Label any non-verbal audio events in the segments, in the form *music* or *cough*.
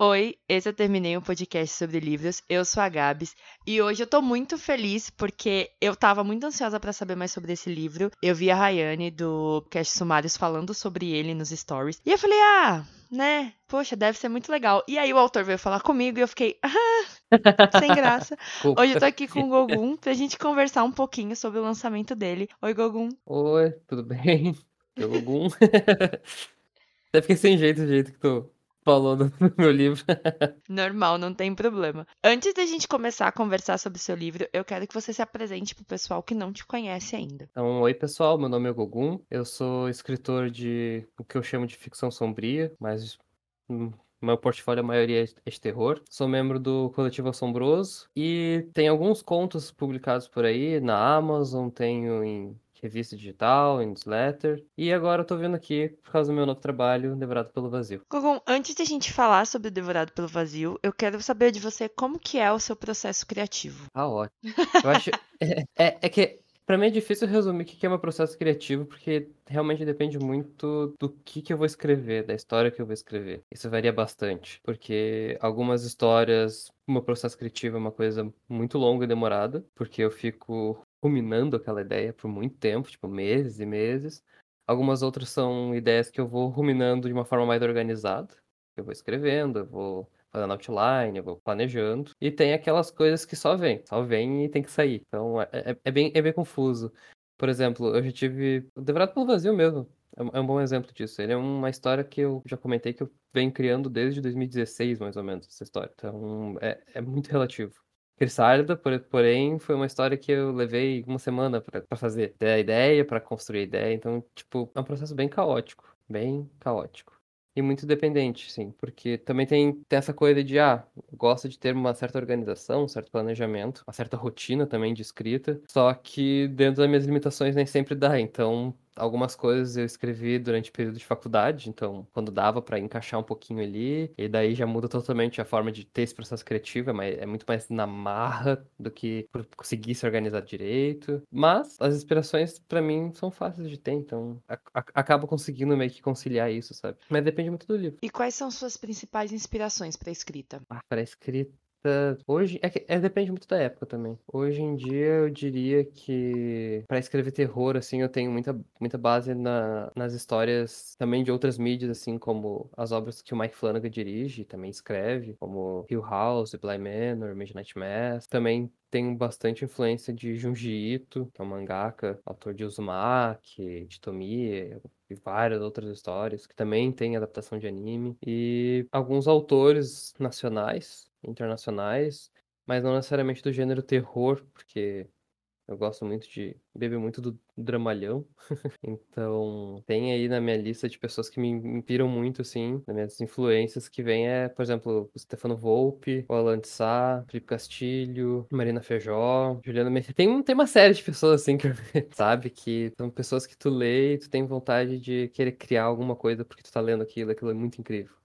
Oi, esse eu terminei um podcast sobre livros. Eu sou a Gabs e hoje eu tô muito feliz porque eu tava muito ansiosa para saber mais sobre esse livro. Eu vi a Rayane do Cast Sumários falando sobre ele nos stories e eu falei: "Ah, né? Poxa, deve ser muito legal". E aí o autor veio falar comigo e eu fiquei: "Ah, *laughs* sem graça". Hoje eu tô aqui com o Gogum pra gente conversar um pouquinho sobre o lançamento dele. Oi, Gogum. Oi, tudo bem? Eu, Gogum. *laughs* Até fiquei sem jeito do jeito que tu falou no meu livro. *laughs* Normal, não tem problema. Antes da gente começar a conversar sobre o seu livro, eu quero que você se apresente pro pessoal que não te conhece ainda. Então, oi pessoal, meu nome é Gogum. Eu sou escritor de o que eu chamo de ficção sombria, mas hum, meu portfólio a maioria é de terror. Sou membro do Coletivo Assombroso e tem alguns contos publicados por aí na Amazon, tenho em revista digital, em newsletter. E agora eu tô vendo aqui por causa do meu novo trabalho, Devorado pelo Vazio. Gogum, antes de a gente falar sobre o Devorado pelo Vazio, eu quero saber de você como que é o seu processo criativo. Ah, ótimo. Eu acho. *laughs* *laughs* é, é, é que Pra mim é difícil resumir o que é meu processo criativo, porque realmente depende muito do que, que eu vou escrever, da história que eu vou escrever. Isso varia bastante, porque algumas histórias, o meu processo criativo é uma coisa muito longa e demorada, porque eu fico ruminando aquela ideia por muito tempo, tipo meses e meses. Algumas outras são ideias que eu vou ruminando de uma forma mais organizada. Eu vou escrevendo, eu vou fazendo outline, eu vou planejando. E tem aquelas coisas que só vem, só vem e tem que sair. Então é, é, é bem, é bem confuso. Por exemplo, eu já tive. O Devorado pelo Vazio mesmo. É, é um bom exemplo disso. Ele é uma história que eu já comentei que eu venho criando desde 2016, mais ou menos, essa história. Então é, é muito relativo. Crisálida, porém, foi uma história que eu levei uma semana para fazer. Ter a ideia, para construir a ideia. Então, tipo, é um processo bem caótico. Bem caótico. E muito dependente, sim. Porque também tem, tem essa coisa de, ah, gosta de ter uma certa organização, um certo planejamento, uma certa rotina também de escrita. Só que dentro das minhas limitações nem sempre dá. Então, algumas coisas eu escrevi durante o período de faculdade, então quando dava para encaixar um pouquinho ali, e daí já muda totalmente a forma de ter esse processo criativo, é, mais, é muito mais na marra do que por conseguir se organizar direito. Mas as inspirações para mim são fáceis de ter, então a, a, acabo conseguindo meio que conciliar isso, sabe? Mas depende muito do livro. E quais são suas principais inspirações para escrita? Ah, para escrita Hoje, é que é, depende muito da época também. Hoje em dia, eu diria que para escrever terror, assim, eu tenho muita, muita base na, nas histórias também de outras mídias, assim, como as obras que o Mike Flanagan dirige, também escreve, como Hill House, Bly Manor, Midnight Mass. Também tenho bastante influência de Junji Ito, que é um mangaka, autor de Uzumaki, de Tomie, e várias outras histórias, que também tem adaptação de anime. E alguns autores nacionais, internacionais, mas não necessariamente do gênero terror, porque eu gosto muito de beber muito do dramalhão. *laughs* então, tem aí na minha lista de pessoas que me inspiram muito, assim, nas minhas influências, que vem é, por exemplo, o Stefano Volpe, o Alan de Sá, Felipe Castilho, Marina Feijó, Juliana Messi. Tem, tem uma série de pessoas, assim, que *laughs* sabe, que são pessoas que tu lê e tu tem vontade de querer criar alguma coisa porque tu tá lendo aquilo, aquilo é muito incrível.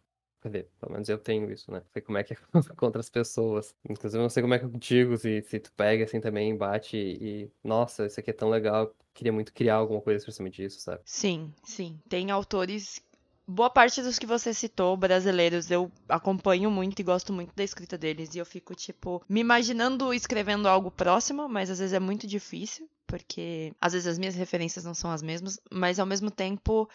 Quer dizer, pelo menos eu tenho isso, né? Sei como é que é *laughs* contra as pessoas. Inclusive, eu não sei como é que contigo, se, se tu pega assim também, bate e, nossa, isso aqui é tão legal, queria muito criar alguma coisa por cima disso, sabe? Sim, sim. Tem autores. Boa parte dos que você citou, brasileiros, eu acompanho muito e gosto muito da escrita deles. E eu fico, tipo, me imaginando escrevendo algo próximo, mas às vezes é muito difícil, porque às vezes as minhas referências não são as mesmas, mas ao mesmo tempo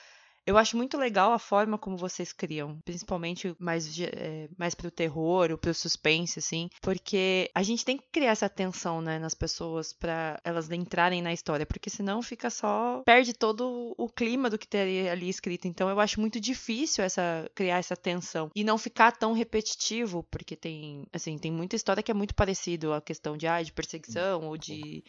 eu acho muito legal a forma como vocês criam, principalmente mais, é, mais pro terror ou pro suspense, assim, porque a gente tem que criar essa tensão, né, nas pessoas para elas entrarem na história, porque senão fica só. perde todo o clima do que teria ali escrito. Então eu acho muito difícil essa criar essa tensão e não ficar tão repetitivo, porque tem, assim, tem muita história que é muito parecido a questão de, ah, de perseguição ou de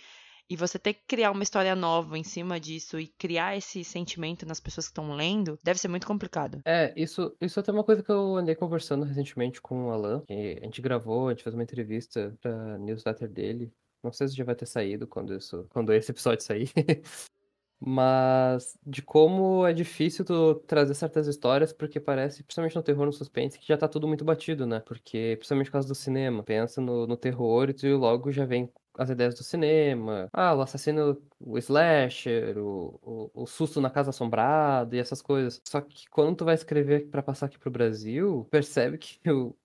e você ter que criar uma história nova em cima disso e criar esse sentimento nas pessoas que estão lendo, deve ser muito complicado. É, isso, isso é até uma coisa que eu andei conversando recentemente com o Alan. a gente gravou, a gente fez uma entrevista pra newsletter dele. Não sei se já vai ter saído quando, isso, quando esse episódio sair. *laughs* Mas de como é difícil tu trazer certas histórias, porque parece, principalmente no terror, no suspense, que já tá tudo muito batido, né? Porque, principalmente por causa do cinema, pensa no, no terror e tu logo já vem as ideias do cinema. Ah, o assassino, o slasher, o, o, o susto na casa assombrada e essas coisas. Só que quando tu vai escrever para passar aqui pro Brasil, percebe que *laughs* o,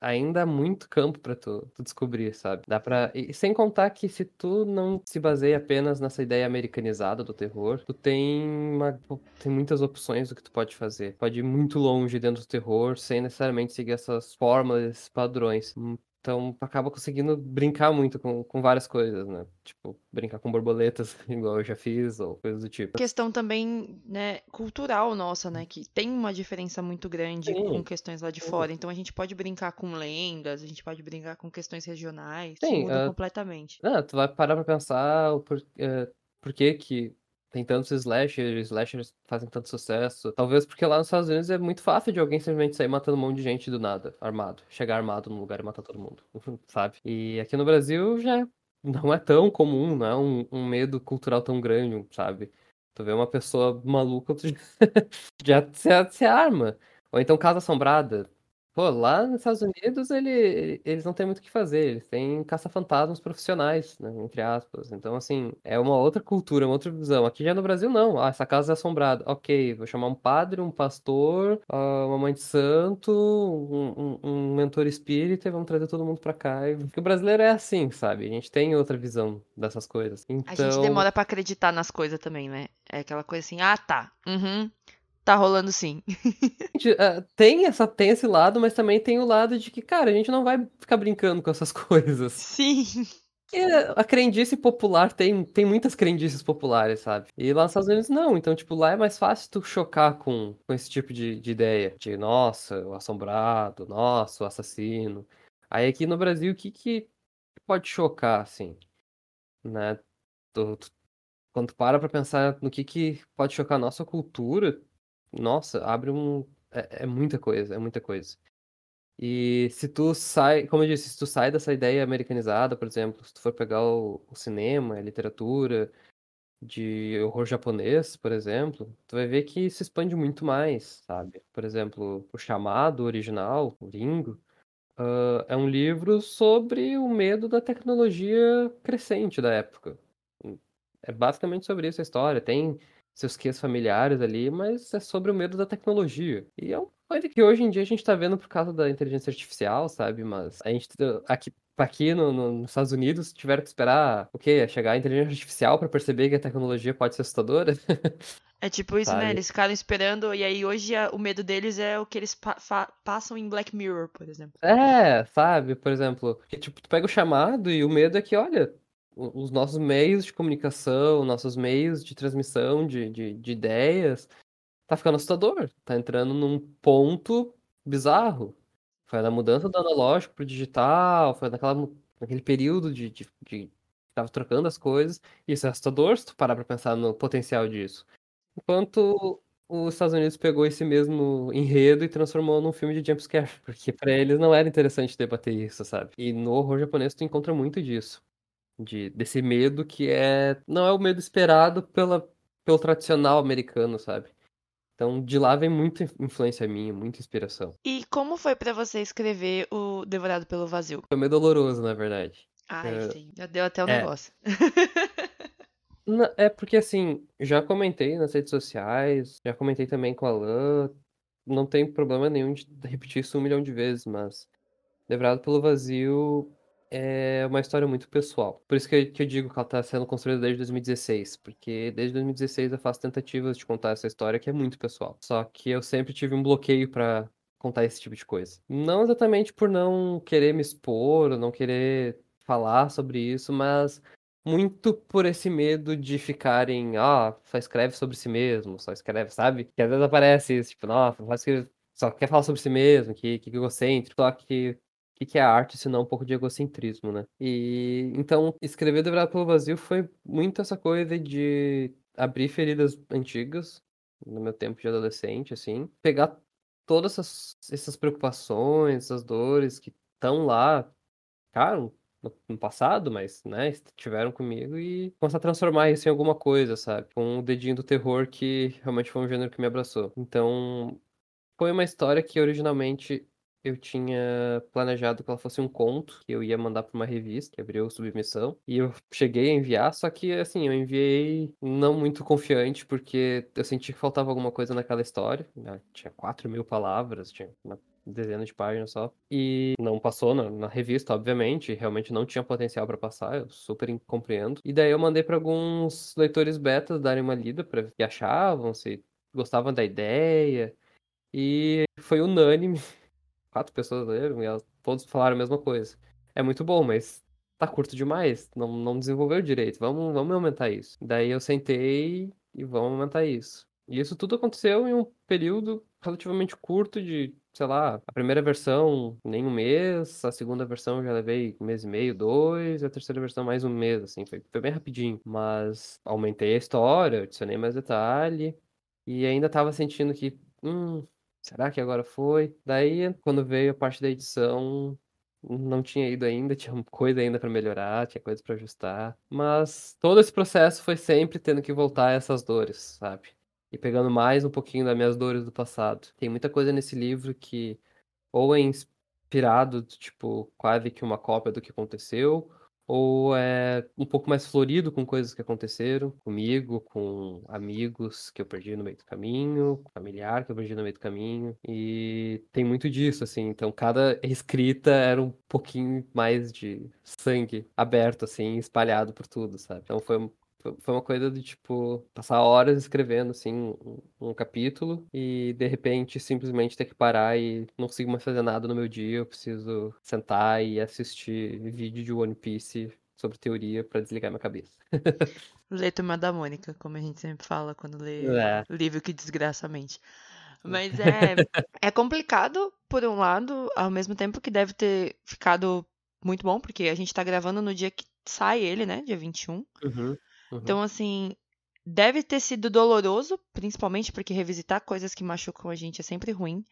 ainda há muito campo para tu, tu, descobrir, sabe? Dá para e sem contar que se tu não se baseia apenas nessa ideia americanizada do terror, tu tem uma, tem muitas opções do que tu pode fazer. Pode ir muito longe dentro do terror sem necessariamente seguir essas fórmulas, padrões. Então, acaba conseguindo brincar muito com, com várias coisas, né? Tipo, brincar com borboletas, *laughs* igual eu já fiz, ou coisas do tipo. Questão também, né, cultural nossa, né? Que tem uma diferença muito grande Sim. com questões lá de Sim. fora. Então, a gente pode brincar com lendas, a gente pode brincar com questões regionais. Sim, muda uh... completamente. Ah, tu vai parar pra pensar por, uh, por que que tem tantos slashers, slashers fazem tanto sucesso. Talvez porque lá nos Estados Unidos é muito fácil de alguém simplesmente sair matando um monte de gente do nada, armado. Chegar armado num lugar e matar todo mundo, *laughs* sabe? E aqui no Brasil já *laughs* não é tão comum, não é um, um medo cultural tão grande, sabe? Tu vê uma pessoa maluca, tu *laughs* já, já se arma. Ou então Casa Assombrada. Pô, lá nos Estados Unidos ele, eles não têm muito o que fazer, eles têm caça-fantasmas profissionais, né, entre aspas. Então, assim, é uma outra cultura, uma outra visão. Aqui já no Brasil, não. Ah, essa casa é assombrada. Ok, vou chamar um padre, um pastor, ah, uma mãe de santo, um, um, um mentor espírita e vamos trazer todo mundo pra cá. Porque o brasileiro é assim, sabe? A gente tem outra visão dessas coisas. Então... A gente então demora para acreditar nas coisas também, né? É aquela coisa assim, ah, tá. Uhum. Tá rolando sim. *laughs* É, tem, essa, tem esse lado, mas também tem o lado de que, cara, a gente não vai ficar brincando com essas *laughs* coisas. Sim. E a crendice popular tem, tem muitas crendices populares, sabe? E lá nos Estados Unidos não. Então, tipo, lá é mais fácil tu chocar com, com esse tipo de, de ideia. De, nossa, o assombrado, nossa, o assassino. Aí aqui no Brasil, o que que pode chocar, assim? Né? Tu, tu, quando tu para pra pensar no que que pode chocar a nossa cultura, nossa, abre um. É, é, muita coisa, é muita coisa. E se tu sai, como eu disse, se tu sai dessa ideia americanizada, por exemplo, se tu for pegar o, o cinema, a literatura de horror japonês, por exemplo, tu vai ver que se expande muito mais, sabe? Por exemplo, o chamado original, o Ringo, uh, é um livro sobre o medo da tecnologia crescente da época. É basicamente sobre isso a história. Tem seus quês familiares ali, mas é sobre o medo da tecnologia. E é uma coisa que hoje em dia a gente tá vendo por causa da inteligência artificial, sabe? Mas a gente, aqui, aqui no, no, nos Estados Unidos, tiveram que esperar o quê? Chegar a inteligência artificial para perceber que a tecnologia pode ser assustadora? É tipo isso, né? sabe? né? Eles ficaram esperando, e aí hoje o medo deles é o que eles pa passam em Black Mirror, por exemplo. É, sabe? Por exemplo, que, tipo, tu pega o chamado e o medo é que, olha, os nossos meios de comunicação, nossos meios de transmissão de, de, de ideias, tá ficando assustador. Tá entrando num ponto bizarro. Foi na mudança do analógico pro digital, foi naquela, naquele período de, de, de tava trocando as coisas. Isso é assustador se tu parar pra pensar no potencial disso. Enquanto os Estados Unidos pegou esse mesmo enredo e transformou num filme de jumpscare, *laughs* porque para eles não era interessante debater isso, sabe? E no horror japonês tu encontra muito disso de, desse medo que é não é o medo esperado pela, pelo tradicional americano, sabe? Então, de lá vem muita influência minha, muita inspiração. E como foi para você escrever o Devorado pelo Vazio? Foi meio doloroso, na verdade. Ai, é... sim. Já deu até o um é. negócio. *laughs* é porque, assim, já comentei nas redes sociais, já comentei também com a Alan. Não tem problema nenhum de repetir isso um milhão de vezes, mas Devorado pelo Vazio é uma história muito pessoal. Por isso que eu, que eu digo que ela está sendo construída desde 2016, porque desde 2016 eu faço tentativas de contar essa história que é muito pessoal. Só que eu sempre tive um bloqueio para contar esse tipo de coisa. Não exatamente por não querer me expor, ou não querer falar sobre isso, mas muito por esse medo de ficarem, ah, só escreve sobre si mesmo, só escreve, sabe? Que às vezes aparece isso, tipo, nossa, só quer falar sobre si mesmo, que, que egocêntrico, só que que, que é arte, se não um pouco de egocentrismo, né? E então, escrever Devorado pelo Vazio foi muito essa coisa de abrir feridas antigas, no meu tempo de adolescente, assim, pegar todas essas, essas preocupações, essas dores que estão lá, ficaram no, passado, mas, né, estiveram comigo e começar a transformar isso em alguma coisa, sabe? Com o dedinho do terror que realmente foi um gênero que me abraçou. Então, foi uma história que originalmente eu tinha planejado que ela fosse um conto que eu ia mandar para uma revista que abriu submissão. E eu cheguei a enviar, só que assim, eu enviei não muito confiante, porque eu senti que faltava alguma coisa naquela história. Né? Tinha 4 mil palavras, tinha uma dezena de páginas só. E não passou na, na revista, obviamente. Realmente não tinha potencial para passar, eu super compreendo. E daí eu mandei para alguns leitores beta darem uma lida para ver o que achavam, se gostavam da ideia. E foi unânime. Quatro pessoas leram e elas, todos falaram a mesma coisa. É muito bom, mas tá curto demais. Não, não desenvolveu direito. Vamos, vamos aumentar isso. Daí eu sentei e vamos aumentar isso. E isso tudo aconteceu em um período relativamente curto de, sei lá, a primeira versão nem um mês, a segunda versão já levei um mês e meio, dois, e a terceira versão mais um mês, assim, foi, foi bem rapidinho. Mas aumentei a história, adicionei mais detalhe, e ainda tava sentindo que, hum, será que agora foi? Daí, quando veio a parte da edição, não tinha ido ainda, *laughs* tinha coisa ainda para melhorar, tinha coisa para ajustar, mas todo esse processo foi sempre tendo que voltar a essas dores, sabe? E pegando mais um pouquinho das minhas dores do passado. Tem muita coisa nesse livro que ou é inspirado, tipo, quase que uma cópia do que aconteceu, ou é um pouco mais florido com coisas que aconteceram comigo, com amigos que eu perdi no meio do caminho, familiar que eu perdi no meio do caminho, e tem muito disso, assim, então cada escrita era um pouquinho mais de sangue aberto, assim, espalhado por tudo, sabe? Então foi foi uma coisa de, tipo, passar horas escrevendo, assim, um, um, capítulo e, de repente, simplesmente ter que parar e não consigo mais fazer nada no meu dia. Eu preciso sentar e assistir vídeo de One Piece sobre teoria para desligar minha cabeça. *laughs* Ler Turma da Mônica, como a gente sempre fala quando lê é. livro que desgraça a mente. Mas é, é complicado, por um lado, ao mesmo tempo que deve ter ficado muito bom, porque a gente tá gravando no dia que sai ele, né? Dia 21. Uhum. Uhum. Então, assim, deve ter sido doloroso, principalmente porque revisitar coisas que machucam a gente é sempre ruim. Uhum.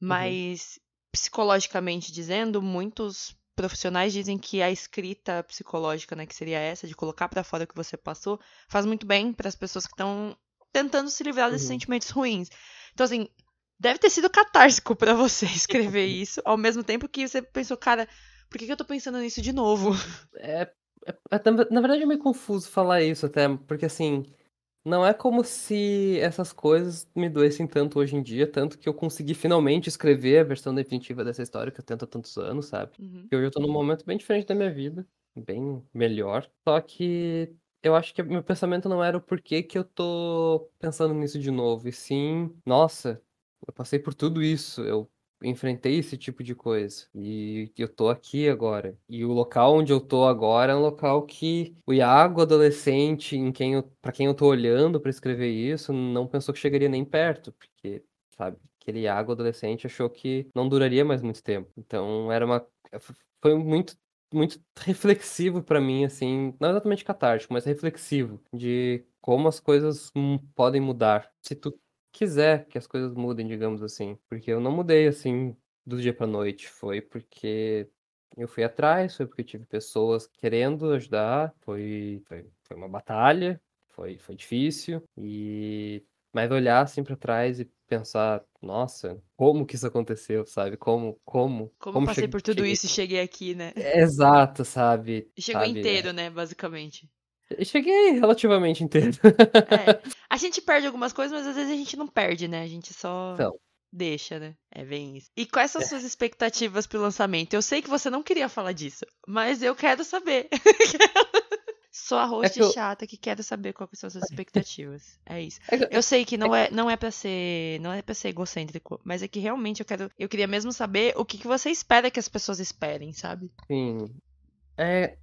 Mas, uhum. psicologicamente dizendo, muitos profissionais dizem que a escrita psicológica, né, que seria essa, de colocar para fora o que você passou, faz muito bem para as pessoas que estão tentando se livrar desses uhum. sentimentos ruins. Então, assim, deve ter sido catártico para você *laughs* escrever isso, ao mesmo tempo que você pensou, cara, por que, que eu tô pensando nisso de novo? É, na verdade é meio confuso falar isso até, porque assim, não é como se essas coisas me doessem tanto hoje em dia, tanto que eu consegui finalmente escrever a versão definitiva dessa história que eu tento há tantos anos, sabe? Uhum. E hoje eu tô num momento bem diferente da minha vida, bem melhor. Só que eu acho que meu pensamento não era o porquê que eu tô pensando nisso de novo, e sim, nossa, eu passei por tudo isso, eu enfrentei esse tipo de coisa. E eu tô aqui agora. E o local onde eu tô agora é um local que o Iago, adolescente, em quem eu, para quem eu tô olhando para escrever isso, não pensou que chegaria nem perto, porque, sabe, aquele Iago adolescente achou que não duraria mais muito tempo. Então era uma foi muito muito reflexivo para mim assim, não exatamente catártico, mas reflexivo de como as coisas podem mudar. Se tu quiser que as coisas mudem, digamos assim. Porque eu não mudei assim do dia pra noite. Foi porque eu fui atrás, foi porque tive pessoas querendo ajudar. Foi, foi, foi uma batalha, foi, foi difícil. E mas olhar assim para trás e pensar, nossa, como que isso aconteceu, sabe? Como, como, como, como passei cheguei, por tudo cheguei... isso e cheguei aqui, né? Exato, sabe? E chegou sabe? inteiro, né, basicamente. Cheguei relativamente inteiro. É, *laughs* a gente perde algumas coisas, mas às vezes a gente não perde, né? A gente só então. deixa, né? É bem isso. E quais são é. suas expectativas pro lançamento? Eu sei que você não queria falar disso, mas eu quero saber. *laughs* Sou a host é que eu... chata que quero saber quais são as suas expectativas. É isso. É. Eu sei que não é, não é para ser, não é para ser egocêntrico, mas é que realmente eu quero, eu queria mesmo saber o que, que você espera que as pessoas esperem, sabe? Sim. É,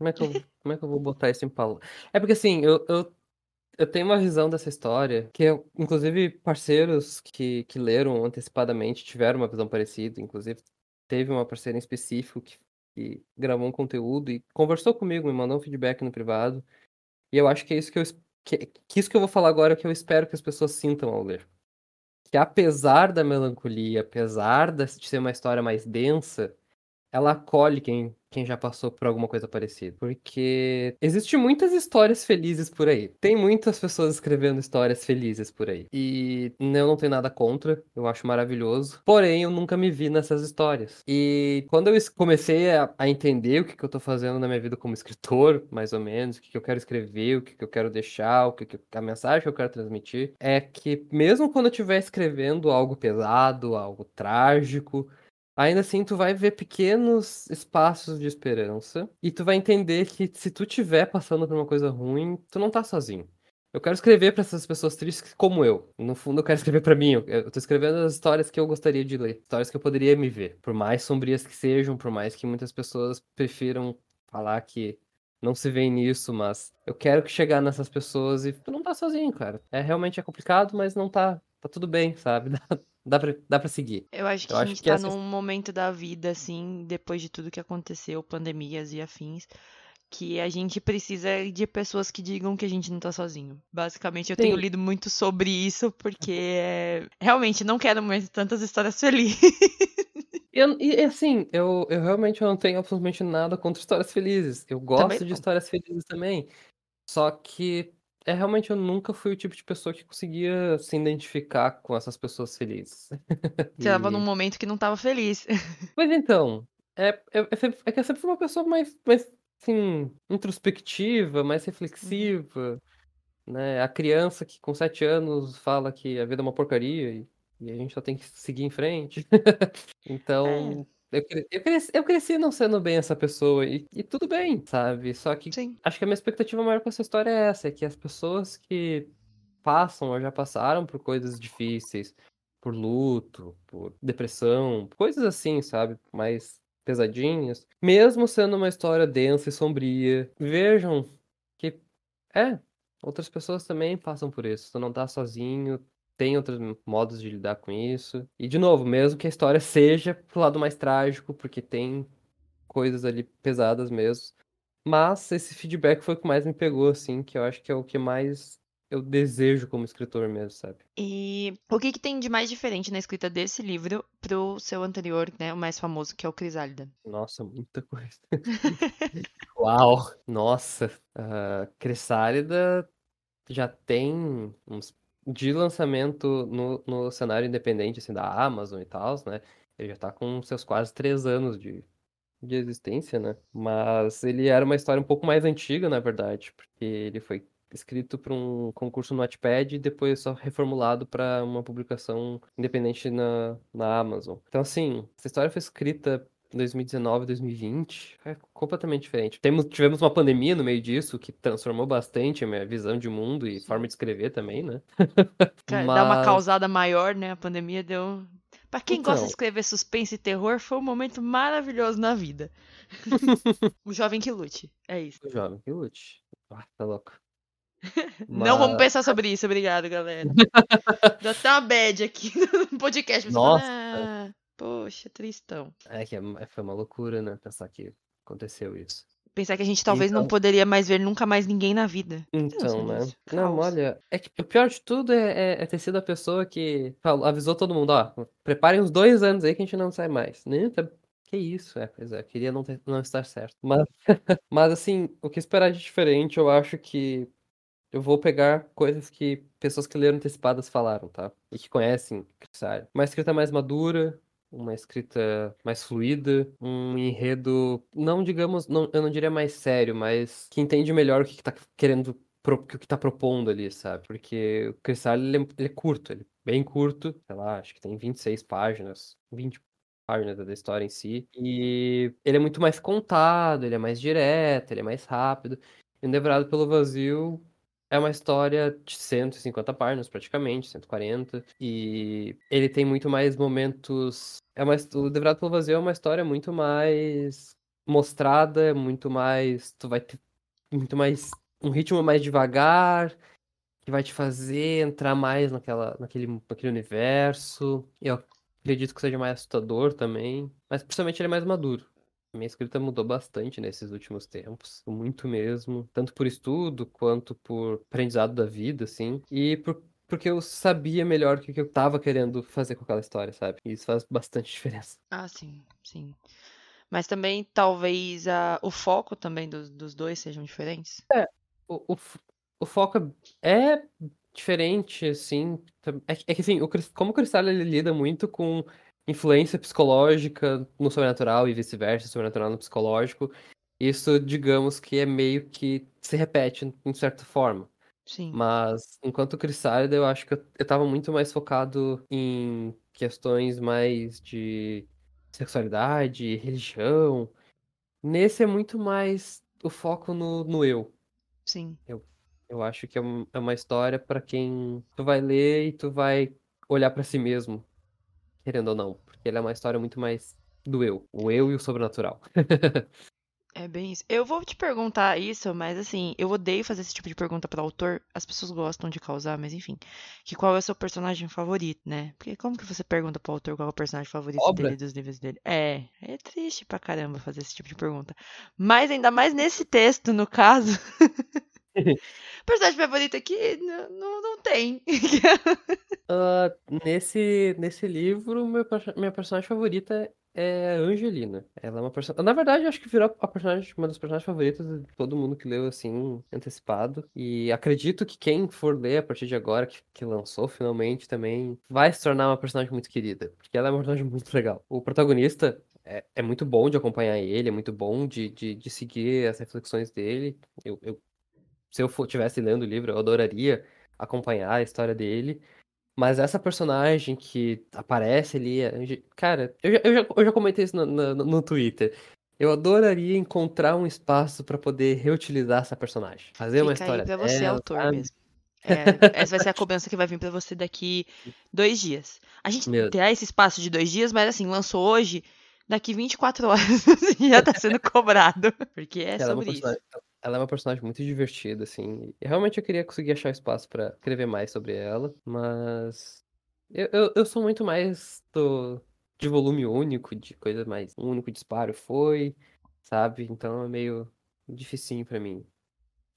como é que eu, como é que eu vou botar isso em palavras? É porque assim, eu, eu, eu tenho uma visão dessa história que, eu, inclusive, parceiros que, que leram antecipadamente tiveram uma visão parecida. Inclusive, teve uma parceira em específico que, que gravou um conteúdo e conversou comigo, me mandou um feedback no privado. E eu acho que é isso que eu, que, que isso que eu vou falar agora é que eu espero que as pessoas sintam ao ler. Que apesar da melancolia, apesar de ser uma história mais densa, ela acolhe quem quem já passou por alguma coisa parecida. Porque existe muitas histórias felizes por aí. Tem muitas pessoas escrevendo histórias felizes por aí. E eu não tenho nada contra, eu acho maravilhoso. Porém, eu nunca me vi nessas histórias. E quando eu comecei a, a entender o que, que eu tô fazendo na minha vida como escritor, mais ou menos, o que, que eu quero escrever, o que, que eu quero deixar, o que, que a mensagem que eu quero transmitir, é que mesmo quando eu estiver escrevendo algo pesado, algo trágico, ainda assim tu vai ver pequenos espaços de esperança e tu vai entender que se tu estiver passando por uma coisa ruim, tu não tá sozinho. Eu quero escrever para essas pessoas tristes como eu. No fundo, eu quero escrever para mim. Eu tô escrevendo as histórias que eu gostaria de ler, histórias que eu poderia me ver. Por mais sombrias que sejam, por mais que muitas pessoas prefiram falar que não se vê nisso, mas eu quero que chegar nessas pessoas e tu não tá sozinho, cara. É realmente é complicado, mas não tá, tá tudo bem, sabe? *laughs* dá, pra, dá pra seguir. Eu acho que Eu a acho gente que tá essa- num momento da vida, assim, depois de tudo que aconteceu, pandemias e afins, que a gente precisa de pessoas que digam que a gente não tá sozinho. Basicamente, eu tenho Sim. lido muito sobre isso, porque é... realmente não quero mais tantas histórias felizes. *laughs* Eu- e assim, eu, eu realmente não tenho absolutamente nada contra histórias felizes. Eu gosto de não. histórias felizes também. Só que é realmente eu nunca fui o tipo de pessoa que conseguia se identificar com essas pessoas felizes. *laughs* Você tava E- num momento que não tava feliz. *laughs* Pois então, é, é, é sempre- é que eu sempre fui uma pessoa mais, mais assim, introspectiva, mais reflexiva, né? A criança que com sete anos fala que a vida é uma porcaria e, e a gente só tem que seguir em frente. *laughs* Então, eu, eu, cresci, eu cresci não sendo bem essa pessoa e, e tudo bem, sabe? Só que Sim. acho que a minha expectativa maior com essa história é essa, é que as pessoas que passam ou já passaram por coisas difíceis, por luto, por depressão, coisas assim, sabe? Mais pesadinhas, mesmo sendo uma história densa e sombria, vejam que é, outras pessoas também passam por isso. Tu não tá sozinho, tem outros modos de lidar com isso. E de novo, mesmo que a história seja pro lado mais trágico, porque tem coisas ali pesadas mesmo. Mas esse feedback foi o que mais me pegou, assim, que eu acho que é o que mais eu desejo como escritor mesmo, sabe? E o que, que tem de mais diferente na escrita desse livro pro seu anterior, né? O mais famoso, que é o Crisálida? Nossa, muita coisa. *laughs* Uau! Nossa! A Cressálida já tem uns. De lançamento no, no cenário independente, assim, da Amazon e tal, né? Ele já tá com seus quase três anos de, de existência, né? Mas ele era uma história um pouco mais antiga, na verdade, porque ele foi escrito para um concurso no Wattpad e depois só reformulado para uma publicação independente na, na Amazon. Então, assim, essa história foi escrita 2019, 2020, é completamente diferente. Temos, tivemos uma pandemia no meio disso que transformou bastante a minha visão de mundo e forma de escrever também, né? Ca- Dá uma Mas- causada maior, né? A pandemia deu. Pra quem gosta Então. de escrever suspense e terror, foi um momento maravilhoso na vida. o *laughs* jovem que lute. É isso. O jovem que lute. Ah, tá louco. *laughs* Não vamos Mas- pensar sobre isso, obrigado, galera. *laughs* Dá até uma bad aqui no podcast. Nossa. fala, "Ah, poxa, tristão. É que é- foi uma loucura, né? Pensar que aconteceu isso. Pensar que a gente talvez não Então- poderia mais ver nunca mais ninguém na vida. Então, né? Deus, Não, caos. olha, é que o pior de tudo é, é- é ter sido a pessoa que falou- avisou todo mundo, ó, preparem uns dois anos aí que a gente não sai mais. Né? Que isso, é, pois é, queria não, ter- não estar certo. Mas, *laughs* mas, assim, o que esperar de diferente, eu acho que eu vou pegar coisas que pessoas que leram antecipadas falaram, tá? E que conhecem Crissari. Uma escrita mais madura, uma escrita mais fluida, um enredo, não digamos, não, eu não diria mais sério, mas que entende melhor o que, que tá querendo, pro- o que tá propondo ali, sabe? Porque o Crissari, ele, é- ele é curto, ele é bem curto, sei lá, acho que tem 26 páginas, 20 páginas da história em si, e ele é muito mais contado, ele é mais direto, ele é mais rápido. E o Devorado pelo Vazio é uma história de 150 páginas, praticamente, 140. E ele tem muito mais momentos. É uma... O Devorado pelo Vazio é uma história muito mais mostrada, muito mais. Tu vai ter muito mais. Um ritmo mais devagar, que vai te fazer entrar mais naquela, naquele, naquele universo. Eu acredito que seja mais assustador também. Mas principalmente ele é mais maduro. Minha escrita mudou bastante nesses últimos tempos, muito mesmo, tanto por estudo quanto por aprendizado da vida, assim, e por, porque eu sabia melhor o que eu tava querendo fazer com aquela história, sabe? E isso faz bastante *laughs* diferença. Ah, sim, sim. Mas também talvez a, o foco também dos, dos dois sejam diferentes. É, o, o, o foco é diferente, assim. É, que- é que assim, o, como o Cristal ele lida muito com influência psicológica no sobrenatural e vice-versa, sobrenatural no psicológico, isso, digamos que é meio que se repete em certa forma. Sim. Mas enquanto Crissálida, eu acho que eu, eu tava muito mais focado em questões mais de sexualidade, religião. Nesse é muito mais o foco no, no eu. Sim. Eu acho que é é uma história pra quem tu vai ler e tu vai olhar pra si mesmo, querendo ou não, porque ela é uma história muito mais do eu, o eu e o sobrenatural. É bem isso. Eu vou te perguntar isso, mas assim, eu odeio fazer esse tipo de pergunta para autor. As pessoas gostam de causar, mas enfim. Que qual é o seu personagem favorito, né? Porque como que você pergunta pro autor qual é o personagem favorito Obra? dele dos livros dele? É, é triste pra caramba fazer esse tipo de pergunta. Mas ainda mais nesse texto, no caso. *laughs* *laughs* personagem favorito aqui não, não tem. Ah, nesse, nesse livro, meu, minha personagem favorita é Angelina. Ela é uma personagem. Na verdade, acho que virou a personagem, uma das personagens favoritas de todo mundo que leu assim, antecipado. E acredito que quem for ler a partir de agora, que, que lançou finalmente também, vai se tornar uma personagem muito querida. Porque ela é uma personagem muito legal. O protagonista. É, é muito bom de acompanhar ele, é muito bom de, de, de seguir as reflexões dele. Eu, eu, se eu for, tivesse lendo o livro, eu adoraria acompanhar a história dele. Mas essa personagem que aparece ali, cara, eu já, eu já, eu já comentei isso no, no, no Twitter. Eu adoraria encontrar um espaço pra poder reutilizar essa personagem. Fazer uma Fica aí história pra você, dela, autor sabe? mesmo. É, essa vai ser a cobrança que vai vir pra você daqui dois dias. A gente Mesmo. terá esse espaço de dois dias, mas assim, lançou hoje, daqui 24 *laughs* horas já tá sendo cobrado. Porque é Ela é uma sobre isso. Ela é uma personagem muito divertida, assim. E realmente eu queria conseguir achar espaço pra escrever mais sobre ela, mas eu, eu, eu sou muito mais do, de volume único, de coisa mais um único disparo foi, sabe? Então é meio dificinho pra mim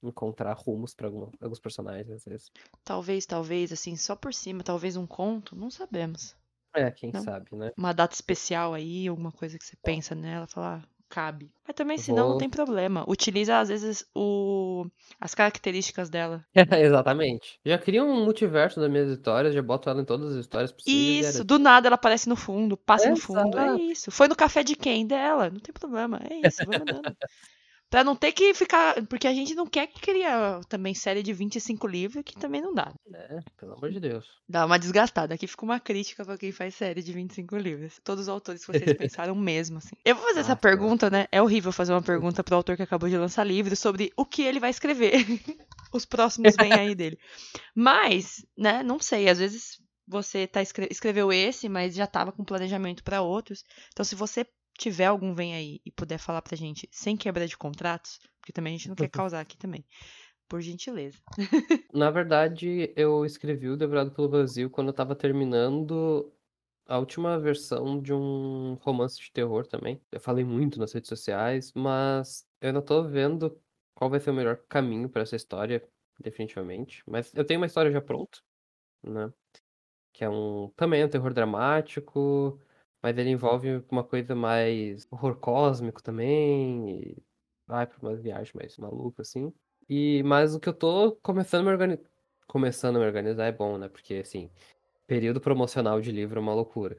encontrar rumos pra alguma- alguns personagens às vezes. Talvez, talvez, assim, só por cima, talvez um conto, não sabemos. É, quem Não. sabe, né? Uma data especial aí, alguma coisa que você pensa nela, falar, cabe. Mas também, se não, não tem problema. Utiliza, às vezes, o... as características dela. *laughs* Exatamente. Já cria um multiverso das minhas histórias, já boto ela em todas as histórias possíveis. e era Isso, do nada ela aparece no fundo, passa no fundo. É isso. Foi no café de quem? Dela. Não tem problema. É isso, mandando. *laughs* pra não ter que ficar. Porque a gente não quer que crie também série de 25 livros, que também não dá. É, pelo amor de Deus. Dá uma desgastada. Aqui fica uma crítica pra quem faz série de 25 livros. Todos os autores que vocês *laughs* pensaram mesmo, assim. Eu vou fazer essa Ah, tá. pergunta, né? É horrível fazer uma pergunta pro autor que acabou de lançar livro sobre o que ele vai escrever. *laughs* Os próximos vêm aí dele. Mas, né, não sei. Às vezes você tá escre- escreveu esse, mas já tava com planejamento pra outros. Então, se você tiver algum vem aí e puder falar pra gente sem quebra de contratos, porque também a gente não quer causar aqui também. Por gentileza. *laughs* Na verdade, eu escrevi o Devorado pelo Vazio quando eu tava terminando a última versão de um romance de terror também. Eu falei muito nas redes sociais, mas eu ainda tô vendo qual vai ser o melhor caminho pra essa história, definitivamente. Mas eu tenho uma história já pronta, né? Que é um também é um terror dramático, mas ele envolve uma coisa mais horror cósmico também, e vai pra umas viagens mais malucas assim. E mas o que eu tô começando a me organizar, começando a me organizar é bom, né? Porque assim, período promocional de livro é uma loucura.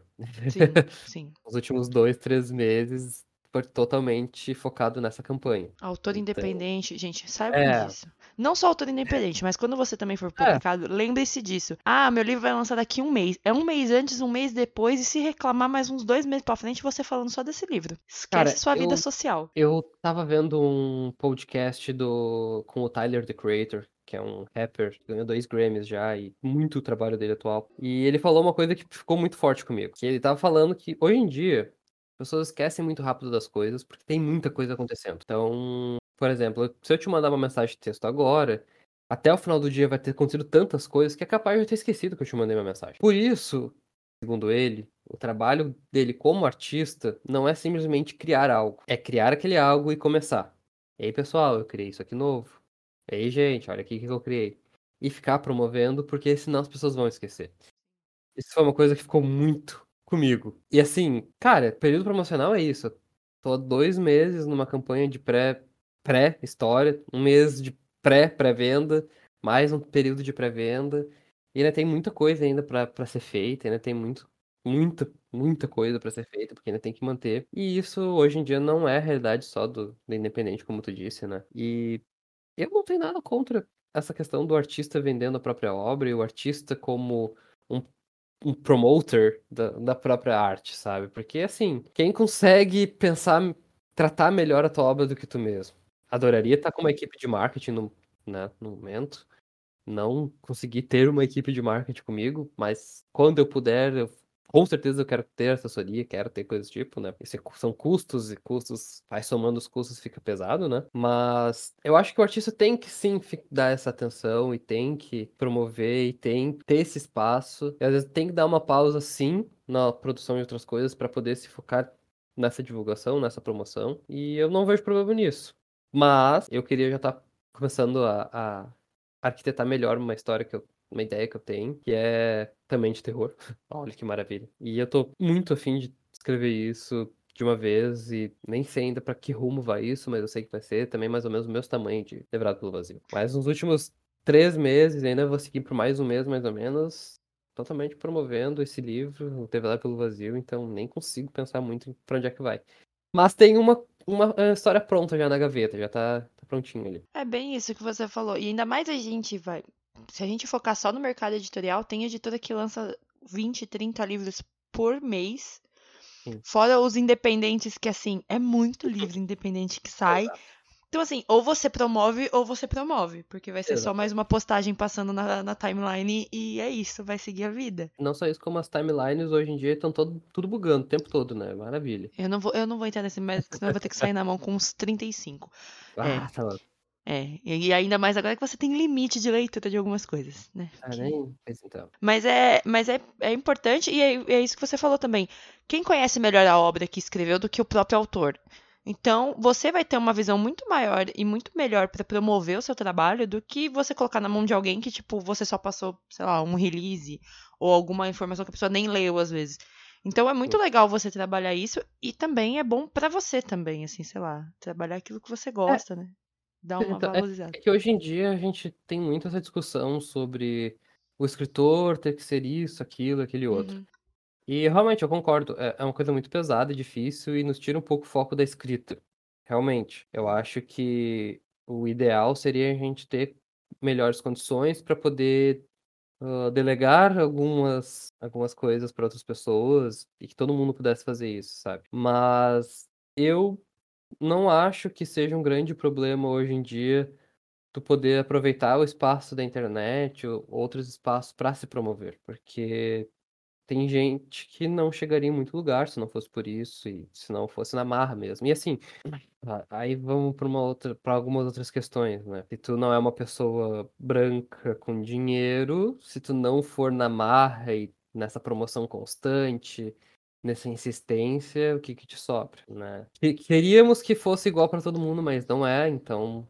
Sim, *laughs* sim. Os últimos dois, três meses totalmente focado nessa campanha. Autor Então- independente, gente, saiba É. disso. Não só autor independente, mas quando você também for publicado, lembre-se disso. Ah, meu livro vai lançar daqui um mês. É um mês antes, um mês depois, e se reclamar mais uns dois meses pra frente, você falando só desse livro. Esquece Cara, sua vida eu- social. Eu tava vendo um podcast do com o Tyler, the Creator, que é um rapper, ganhou dois Grammys já, e muito o trabalho dele atual. E ele falou uma coisa que ficou muito forte comigo, que ele tava falando que hoje em dia pessoas esquecem muito rápido das coisas, porque tem muita coisa acontecendo. Então, por exemplo, se eu te mandar uma mensagem de texto agora, até o final do dia vai ter acontecido tantas coisas que é capaz de eu ter esquecido que eu te mandei uma mensagem. Por isso, segundo ele, o trabalho dele como artista não é simplesmente criar algo, é criar aquele algo e começar. Ei, pessoal, eu criei isso aqui novo. Ei, gente, olha aqui o que eu criei. E ficar promovendo, porque senão as pessoas vão esquecer. Isso foi uma coisa que ficou muito comigo. E assim, cara, período promocional é isso. tô há dois meses numa campanha de pré, pré-história, um mês de pré-pré-venda, mais um período de pré-venda. E ainda tem muita coisa ainda para ser feita, ainda tem muito, muita, muita coisa para ser feita, porque ainda tem que manter. E isso hoje em dia não é a realidade só do, do independente, como tu disse, né? E eu não tenho nada contra essa questão do artista vendendo a própria obra e o artista como um, um promoter da, da própria arte, sabe? Porque, assim, quem consegue pensar, tratar melhor a tua obra do que tu mesmo? Adoraria estar com uma equipe de marketing no, né, no momento. Não consegui ter uma equipe de marketing comigo, mas quando eu puder, eu com certeza eu quero ter assessoria, quero ter coisas do tipo, né? Isso são custos e custos, vai somando os custos fica pesado, né? Mas eu acho que o artista tem que sim dar essa atenção e tem que promover e tem que ter esse espaço. E às vezes tem que dar uma pausa sim na produção de outras coisas para poder se focar nessa divulgação, nessa promoção. E eu não vejo problema nisso. Mas eu queria já estar tá começando a, a arquitetar melhor uma história que eu uma ideia que eu tenho, que é também de terror. *laughs* Olha que maravilha. E eu tô muito afim de escrever isso de uma vez e nem sei ainda para que rumo vai isso, mas eu sei que vai ser também mais ou menos o mesmo tamanho de Levrado pelo Vazio. Mas nos últimos três meses, ainda vou seguir por mais um mês mais ou menos, totalmente promovendo esse livro, o Levrado pelo Vazio, então nem consigo pensar muito para onde é que vai. Mas tem uma, uma eh, história pronta já na gaveta, já tá, tá prontinho ali. É bem isso que você falou. E ainda mais a gente vai se a gente focar só no mercado editorial, tem editora que lança 20, 30 livros por mês. Sim. Fora os independentes, que assim, é muito livro independente que sai. Exato. Então, assim, ou você promove ou você promove, porque vai ser Exato. só mais uma postagem passando na, na, timeline e é isso, vai seguir a vida. Não só isso, como as timelines hoje em dia estão tudo bugando o tempo todo, né? Maravilha. Eu não vou, eu não vou entrar nesse método, senão eu vou ter que sair na mão com uns 35. Ah, é. tá louco. É, e ainda mais agora que você tem limite de leitura de algumas coisas, né? Ah, nem então. Mas é, mas é, é importante, e é, é isso que você falou também. Quem conhece melhor a obra que escreveu do que o próprio autor? Então, você vai ter uma visão muito maior e muito melhor para promover o seu trabalho do que você colocar na mão de alguém que, tipo, você só passou, sei lá, um release ou alguma informação que a pessoa nem leu às vezes. Então, é muito legal você trabalhar isso e também é bom para você também, assim, sei lá, trabalhar aquilo que você é. gosta, é. né? Dá *laughs* uma então, valorizada. É, é que hoje em dia a gente tem muito essa discussão sobre o escritor ter que ser isso, aquilo, aquele outro. Uhum. E realmente eu concordo, é, é uma coisa muito pesada e difícil e nos tira um pouco o foco da escrita. Realmente, eu acho que o ideal seria a gente ter melhores condições para poder uh, delegar algumas, algumas coisas para outras pessoas e que todo mundo pudesse fazer isso, sabe? Mas eu não acho que seja um grande problema hoje em dia tu poder aproveitar o espaço da internet ou outros espaços para se promover, porque tem gente que não chegaria em muito lugar se não fosse por isso e se não fosse na marra mesmo. E assim, aí vamos para uma outra, para algumas outras questões, né? Se tu não é uma pessoa branca com dinheiro, se tu não for na marra e nessa promoção constante, nessa insistência, o que que te sobra, né? Queríamos que fosse igual para todo mundo, mas não é, então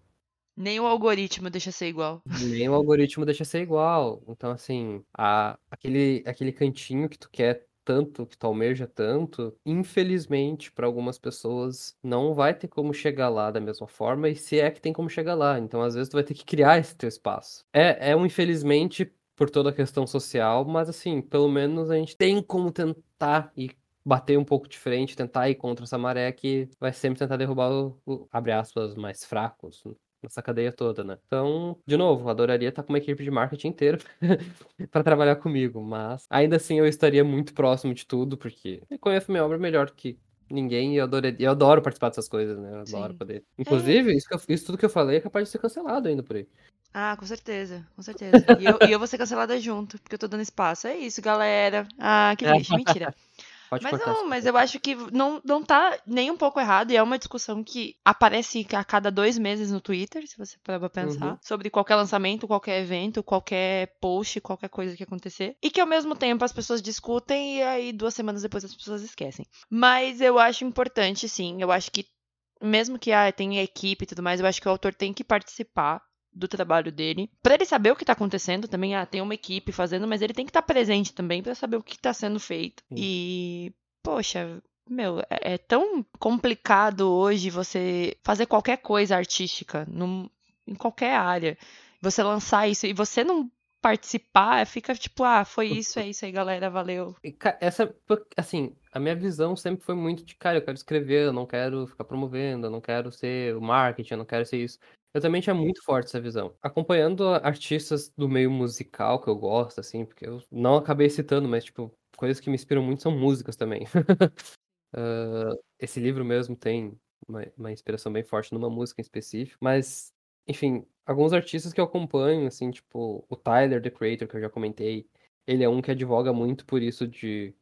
nem o algoritmo deixa ser igual. Nem o algoritmo deixa ser igual. Então, assim, a, aquele, aquele cantinho que tu quer tanto, que tu almeja tanto, infelizmente, para algumas pessoas, não vai ter como chegar lá da mesma forma, e se é que tem como chegar lá. Então, às vezes, tu vai ter que criar esse teu espaço. É, é um infelizmente por toda a questão social, mas, assim, pelo menos a gente tem como tentar ir bater um pouco de frente, tentar ir contra essa maré que vai sempre tentar derrubar o, o abre aspas, mais fracos nessa cadeia toda, né? Então, de novo, adoraria estar com uma equipe de marketing inteira *laughs* para trabalhar comigo, mas ainda assim eu estaria muito próximo de tudo, porque eu conheço minha obra melhor que ninguém e eu, adoraria, eu adoro participar dessas coisas, né? Eu adoro Sim. poder. Inclusive, é. isso, eu, isso tudo que eu falei é capaz de ser cancelado ainda por aí. Ah, com certeza, com certeza. E eu, e eu vou ser cancelada junto, porque eu tô dando espaço. É isso, galera. Ah, que triste, mentira. *laughs* Pode mas não, mas eu acho que não, não tá nem um pouco errado, e é uma discussão que aparece a cada dois meses no Twitter, se você parar pra pensar, uhum. sobre qualquer lançamento, qualquer evento, qualquer post, qualquer coisa que acontecer. E que ao mesmo tempo as pessoas discutem e aí duas semanas depois as pessoas esquecem. Mas eu acho importante, sim, eu acho que mesmo que ah, tenha equipe e tudo mais, eu acho que o autor tem que participar do trabalho dele, para ele saber o que tá acontecendo também, ah, tem uma equipe fazendo, mas ele tem que estar tá presente também para saber o que tá sendo feito. Sim. E poxa, meu, é, é tão complicado hoje você fazer qualquer coisa artística num, em qualquer área. Você lançar isso e você não participar, fica tipo, ah, foi isso, é isso aí, galera, valeu. Essa, assim, a minha visão sempre foi muito de, cara, eu quero escrever, eu não quero ficar promovendo, eu não quero ser o marketing, eu não quero ser isso. Eu também tinha muito forte essa visão. Acompanhando artistas do meio musical que eu gosto, assim, porque eu não acabei citando, mas, tipo, coisas que me inspiram muito são músicas também. uh, *laughs* esse livro mesmo tem uma, uma inspiração bem forte numa música em específico, mas enfim, alguns artistas que eu acompanho, assim, tipo, o Tyler, The Creator, que eu já comentei, ele é um que advoga muito por isso de,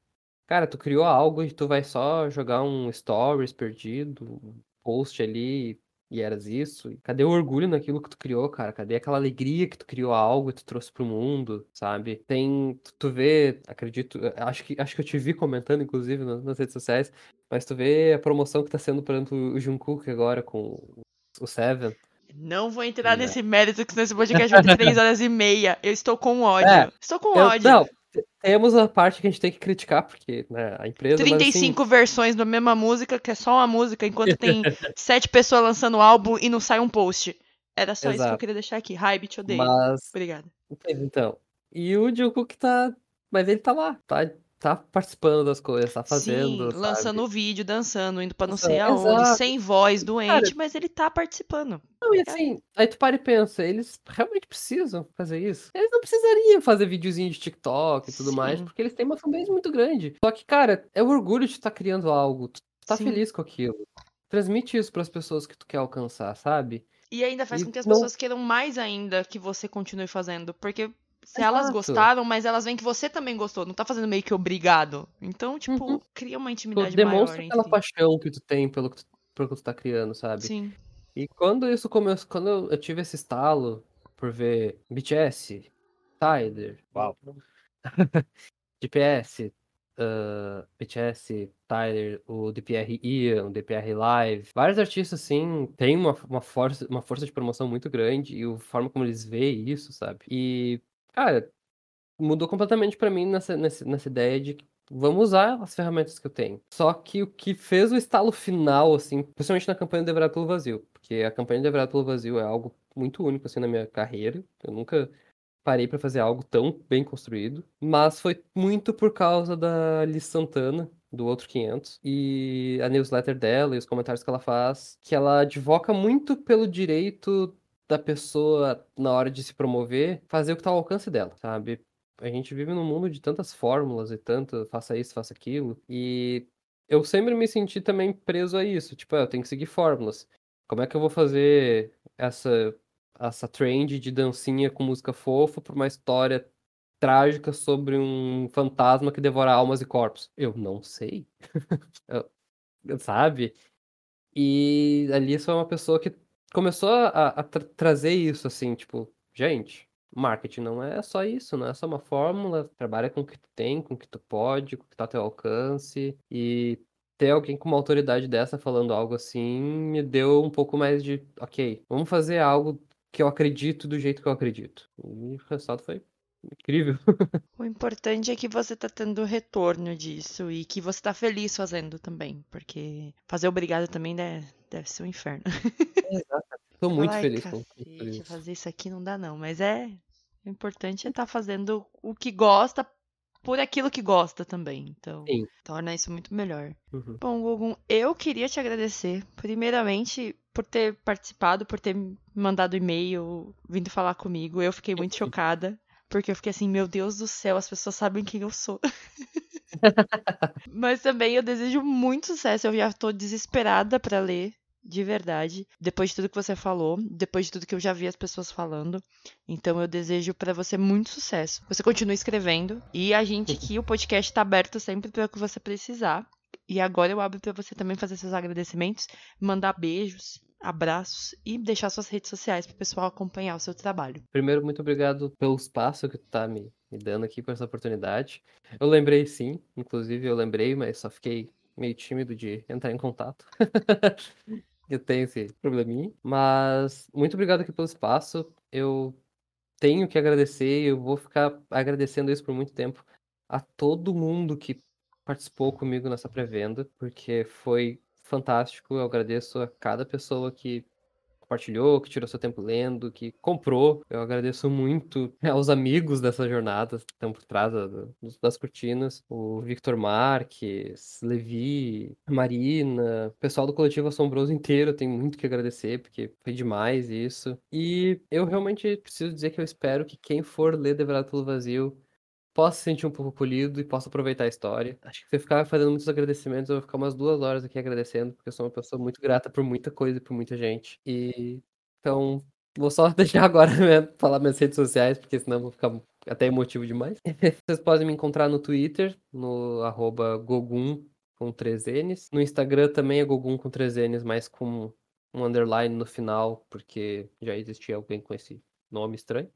cara, tu criou algo e tu vai só jogar um stories perdido, um post ali, e eras isso. Cadê o orgulho naquilo que tu criou, cara? Cadê aquela alegria que tu criou algo e tu trouxe pro mundo, sabe? Tem, tu vê, acredito, acho que, acho que eu te vi comentando, inclusive, nas redes sociais, mas tu vê a promoção que tá sendo para o Jungkook agora com o Seven. Não vou entrar nesse mérito, que nesse podcast vai ter 3 horas e meia. Eu estou com ódio. É, estou com eu, ódio. Não, temos a parte que a gente tem que criticar, porque né, a empresa. 35 assim... versões da mesma música, que é só uma música, enquanto tem *laughs* sete pessoas lançando álbum e não sai um post. Era só Exato. isso que eu queria deixar aqui. Hype, te odeio. Mas... Obrigada. Então. E o Jungkook tá. Mas ele tá lá, tá tá participando das coisas, tá fazendo. Sim, lançando vídeo, dançando, indo pra não sei aonde, Exato. sem voz, doente, Cara, mas ele tá participando. Não, e assim, aí tu para e pensa, eles realmente precisam fazer isso? Eles não precisariam fazer videozinho de TikTok e tudo Sim. mais, porque eles têm uma fanbase muito grande. Só que, cara, é o orgulho de estar tá criando algo, tu tá Sim. feliz com aquilo. Transmite isso para as pessoas que tu quer alcançar, sabe? E ainda faz e com que as não... pessoas queiram mais ainda que você continue fazendo, porque se Exato. elas gostaram, mas elas veem que você também gostou, não tá fazendo meio que obrigado. Então, tipo, uhum. cria uma intimidade demonstra maior. Demonstra aquela paixão que tu tem pelo que tu, pelo que tu tá criando, sabe? Sim. E quando isso começou, quando eu tive esse estalo por ver BTS, Tyler, uau. *laughs* GPS, uh, BTS, Tyler, o DPR Ian, o DPR Live, vários artistas assim têm uma, uma, força, uma força de promoção muito grande e a forma como eles veem isso, sabe? E Cara, mudou completamente pra mim nessa, nessa, nessa ideia de que vamos usar as ferramentas que eu tenho. Só que o que fez o estalo final, assim, principalmente na campanha Devorado pelo Vazio, porque a campanha Devorado pelo Vazio é algo muito único, assim, na minha carreira. Eu nunca parei para fazer algo tão bem construído, mas foi muito por causa da Liz Santana, do outro 500, e a newsletter dela e os comentários que ela faz, que ela advoca muito pelo direito da pessoa, na hora de se promover, fazer o que está ao alcance dela, sabe? A gente vive num mundo de tantas fórmulas e tanto faça isso, faça aquilo, e eu sempre me senti também preso a isso, tipo, ah, eu tenho que seguir fórmulas. Como é que eu vou fazer essa essa trend de dancinha com música fofa para uma história trágica sobre um fantasma que devora almas e corpos? Eu não sei. *laughs* eu, sabe? E ali só é uma pessoa que começou a, a tra trazer isso, assim, tipo, gente, marketing não é só isso, não é só uma fórmula, trabalha com o que tu tem, com o que tu pode, com o que tá ao teu alcance, e ter alguém com uma autoridade dessa falando algo assim me deu um pouco mais de, ok, vamos fazer algo que eu acredito do jeito que eu acredito. E o resultado foi incrível. *laughs* O importante é que você tá tendo retorno disso e que você tá feliz fazendo também, porque fazer obrigado também deve, deve ser um inferno. *laughs* Exato. Tô muito Ai, feliz com isso. Fazer isso aqui não dá não, mas é o importante é estar tá fazendo o que gosta por aquilo que gosta também. Então, Sim. torna isso muito melhor. Uhum. Bom, Gugun, eu queria te agradecer, primeiramente, por ter participado, por ter mandado e-mail, vindo falar comigo. Eu fiquei muito chocada. Porque eu fiquei assim, meu Deus do céu, as pessoas sabem quem eu sou. *laughs* Mas também eu desejo muito sucesso. Eu já tô desesperada para ler, de verdade. Depois de tudo que você falou, depois de tudo que eu já vi as pessoas falando. Então eu desejo para você muito sucesso. Você continue escrevendo e a gente aqui, o podcast tá aberto sempre para o que você precisar. E agora eu abro para você também fazer seus agradecimentos, mandar beijos, abraços e deixar suas redes sociais para o pessoal acompanhar o seu trabalho. Primeiro, muito obrigado pelo espaço que tu tá me, me dando aqui por essa oportunidade. Eu lembrei sim, inclusive eu lembrei, mas só fiquei meio tímido de entrar em contato. *laughs* eu tenho esse probleminha. Mas muito obrigado aqui pelo espaço. Eu tenho que agradecer, eu vou ficar agradecendo isso por muito tempo a todo mundo que participou comigo nessa pré-venda, porque foi fantástico. Eu agradeço a cada pessoa que compartilhou, que tirou seu tempo lendo, que comprou. Eu agradeço muito aos amigos dessa jornada que estão por trás das cortinas. O Victor Marques, Levi, Marina, o pessoal do Coletivo Assombroso inteiro, tem muito que agradecer, porque foi demais isso. E eu realmente preciso dizer que eu espero que quem for ler Devorado pelo Vazio possa se sentir um pouco polido e possa aproveitar a história. Acho que se eu ficar fazendo muitos agradecimentos, eu vou ficar umas duas horas aqui agradecendo, porque eu sou uma pessoa muito grata por muita coisa e por muita gente. E então, vou só *laughs* deixar agora *laughs* né, falar minhas redes sociais, porque senão vou ficar até emotivo demais. *laughs* Vocês podem me encontrar no Twitter, no Gogum com 3 N's. No Instagram também é Gogum com 3 N's, mas com um underline no final, porque já existia alguém com esse nome estranho.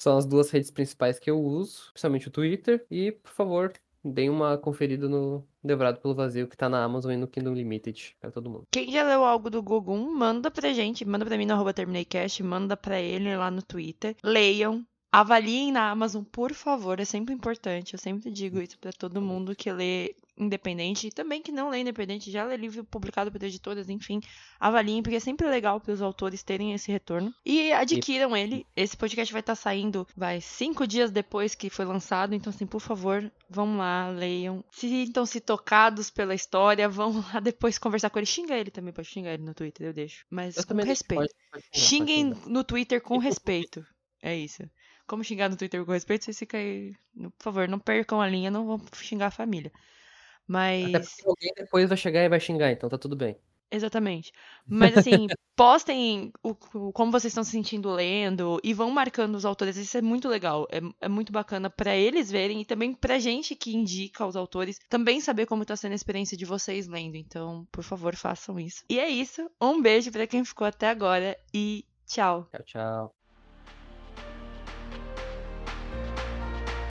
São as duas redes principais que eu uso, principalmente o Twitter. E, por favor, deem uma conferida no Devorado pelo Vazio, que tá na Amazon e no Kingdom Limited, pra todo mundo. Quem já leu algo do Gogum, manda pra gente, manda pra mim no arroba TermineiCast, manda pra ele lá no Twitter. Leiam, avaliem na Amazon, por favor, é sempre importante. Eu sempre digo isso para todo mundo que lê independente e também que não lê independente, já lê livro publicado por editoras, enfim, avaliem, porque é sempre legal para os autores terem esse retorno. E adquiram ele. Esse podcast vai estar tá saindo, vai, cinco dias depois que foi lançado, então, assim, por favor, vão lá, leiam. Sintam-se tocados pela história, vão lá depois conversar com ele. Xinga ele também, pode xingar ele no Twitter, eu deixo. Mas eu com respeito. Pode, pode xingar, Xinguem no Twitter com respeito. É isso. Como xingar no Twitter com respeito, vocês ficam aí. Por favor, não percam a linha, não vão xingar a família. Mas. Até porque alguém depois vai chegar e vai xingar, então tá tudo bem. Exatamente. Mas assim, *laughs* postem o, o, como vocês estão se sentindo lendo e vão marcando os autores. Isso é muito legal. É, é muito bacana para eles verem e também pra gente que indica os autores também saber como tá sendo a experiência de vocês lendo. Então, por favor, façam isso. E é isso. Um beijo para quem ficou até agora e tchau. Tchau, tchau.